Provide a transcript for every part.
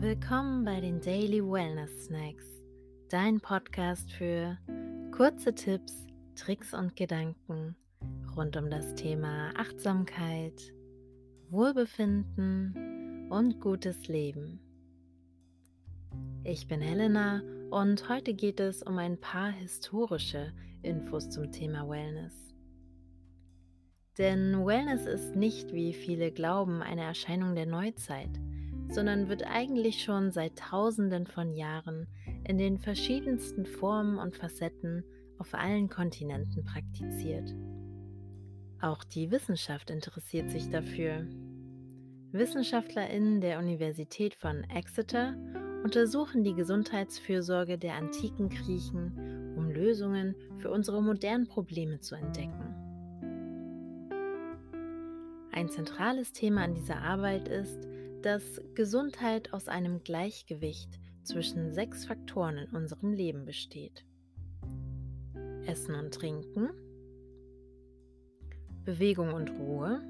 Willkommen bei den Daily Wellness Snacks, dein Podcast für kurze Tipps, Tricks und Gedanken rund um das Thema Achtsamkeit, Wohlbefinden und gutes Leben. Ich bin Helena und heute geht es um ein paar historische Infos zum Thema Wellness. Denn Wellness ist nicht, wie viele glauben, eine Erscheinung der Neuzeit – sondern wird eigentlich schon seit Tausenden von Jahren in den verschiedensten Formen und Facetten auf allen Kontinenten praktiziert. Auch die Wissenschaft interessiert sich dafür. Wissenschaftlerinnen der Universität von Exeter untersuchen die Gesundheitsfürsorge der antiken Griechen, um Lösungen für unsere modernen Probleme zu entdecken. Ein zentrales Thema an dieser Arbeit ist, dass Gesundheit aus einem Gleichgewicht zwischen sechs Faktoren in unserem Leben besteht. Essen und Trinken, Bewegung und Ruhe,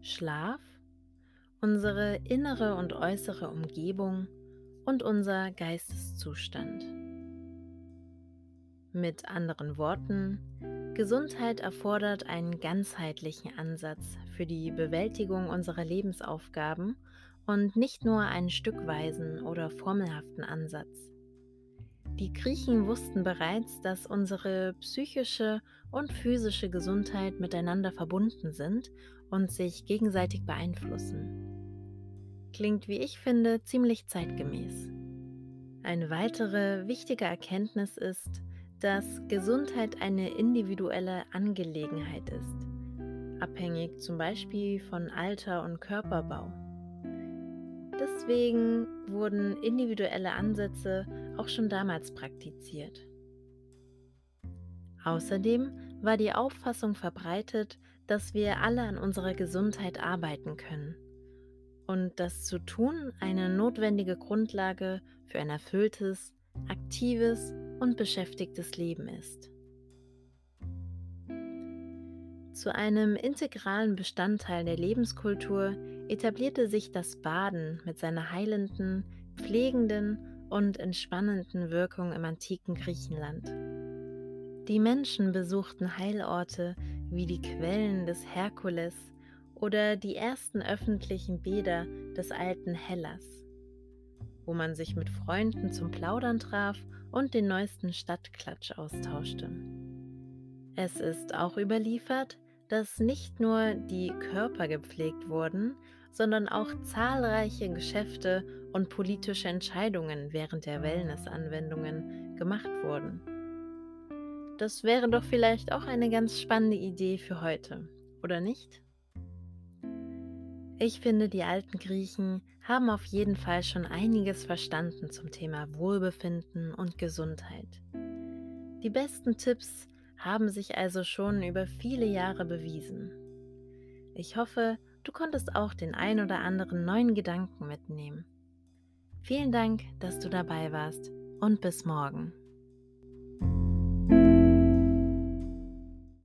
Schlaf, unsere innere und äußere Umgebung und unser Geisteszustand. Mit anderen Worten, Gesundheit erfordert einen ganzheitlichen Ansatz für die Bewältigung unserer Lebensaufgaben und nicht nur einen stückweisen oder formelhaften Ansatz. Die Griechen wussten bereits, dass unsere psychische und physische Gesundheit miteinander verbunden sind und sich gegenseitig beeinflussen. Klingt, wie ich finde, ziemlich zeitgemäß. Eine weitere wichtige Erkenntnis ist, dass Gesundheit eine individuelle Angelegenheit ist, abhängig zum Beispiel von Alter und Körperbau. Deswegen wurden individuelle Ansätze auch schon damals praktiziert. Außerdem war die Auffassung verbreitet, dass wir alle an unserer Gesundheit arbeiten können und das zu tun eine notwendige Grundlage für ein erfülltes, aktives und beschäftigtes Leben ist. Zu einem integralen Bestandteil der Lebenskultur etablierte sich das Baden mit seiner heilenden, pflegenden und entspannenden Wirkung im antiken Griechenland. Die Menschen besuchten Heilorte wie die Quellen des Herkules oder die ersten öffentlichen Bäder des alten Hellas, wo man sich mit Freunden zum Plaudern traf und den neuesten Stadtklatsch austauschte. Es ist auch überliefert, dass nicht nur die Körper gepflegt wurden, sondern auch zahlreiche Geschäfte und politische Entscheidungen während der Wellness-Anwendungen gemacht wurden. Das wäre doch vielleicht auch eine ganz spannende Idee für heute, oder nicht? Ich finde, die alten Griechen haben auf jeden Fall schon einiges verstanden zum Thema Wohlbefinden und Gesundheit. Die besten Tipps haben sich also schon über viele Jahre bewiesen. Ich hoffe, du konntest auch den ein oder anderen neuen Gedanken mitnehmen. Vielen Dank, dass du dabei warst und bis morgen.